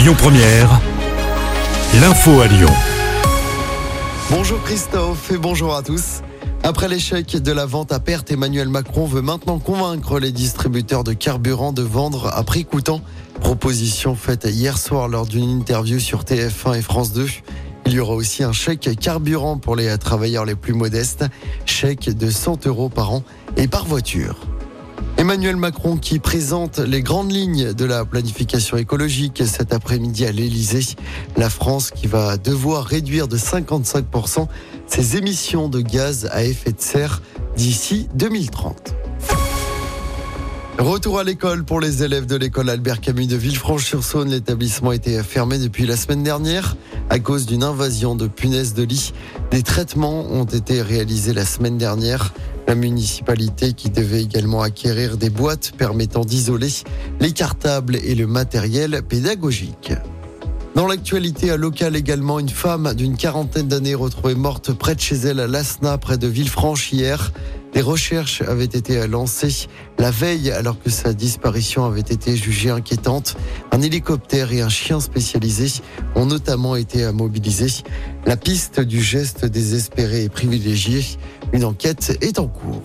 Lyon Première, l'info à Lyon. Bonjour Christophe et bonjour à tous. Après l'échec de la vente à perte, Emmanuel Macron veut maintenant convaincre les distributeurs de carburant de vendre à prix coûtant. Proposition faite hier soir lors d'une interview sur TF1 et France 2. Il y aura aussi un chèque carburant pour les travailleurs les plus modestes, chèque de 100 euros par an et par voiture. Emmanuel Macron qui présente les grandes lignes de la planification écologique cet après-midi à l'Elysée. La France qui va devoir réduire de 55% ses émissions de gaz à effet de serre d'ici 2030. Retour à l'école pour les élèves de l'école Albert Camus de Villefranche-sur-Saône. L'établissement était fermé depuis la semaine dernière à cause d'une invasion de punaises de lit. Des traitements ont été réalisés la semaine dernière. La municipalité qui devait également acquérir des boîtes permettant d'isoler les cartables et le matériel pédagogique. Dans l'actualité à local également, une femme d'une quarantaine d'années retrouvée morte près de chez elle à Lasna, près de Villefranche hier. Des recherches avaient été lancées la veille alors que sa disparition avait été jugée inquiétante. Un hélicoptère et un chien spécialisé ont notamment été mobilisés. La piste du geste désespéré est privilégiée. Une enquête est en cours.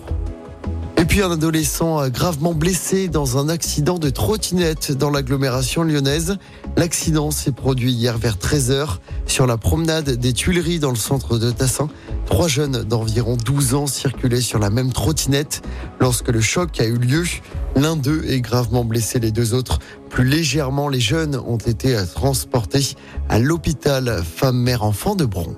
Et puis un adolescent gravement blessé dans un accident de trottinette dans l'agglomération lyonnaise. L'accident s'est produit hier vers 13h sur la promenade des Tuileries dans le centre de Tassin. Trois jeunes d'environ 12 ans circulaient sur la même trottinette lorsque le choc a eu lieu. L'un d'eux est gravement blessé, les deux autres plus légèrement. Les jeunes ont été transportés à l'hôpital femme-mère-enfant de Bron.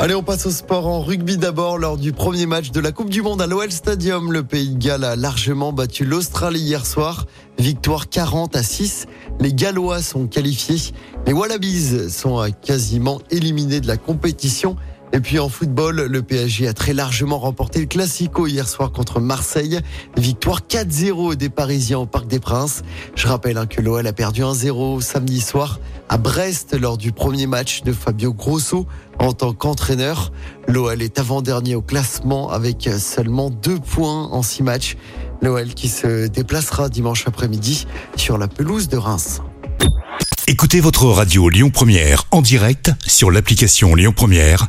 Allez, on passe au sport en rugby d'abord. Lors du premier match de la Coupe du Monde à l'OL Stadium, le Pays de Galles a largement battu l'Australie hier soir. Victoire 40 à 6. Les Gallois sont qualifiés. Les Wallabies sont quasiment éliminés de la compétition. Et puis en football, le PSG a très largement remporté le Classico hier soir contre Marseille. Victoire 4-0 des Parisiens au Parc des Princes. Je rappelle hein, que l'OL a perdu 1-0 samedi soir à Brest lors du premier match de Fabio Grosso en tant qu'entraîneur. L'OL est avant-dernier au classement avec seulement deux points en six matchs. L'OL qui se déplacera dimanche après-midi sur la pelouse de Reims. Écoutez votre radio Lyon Première en direct sur l'application Lyon Première,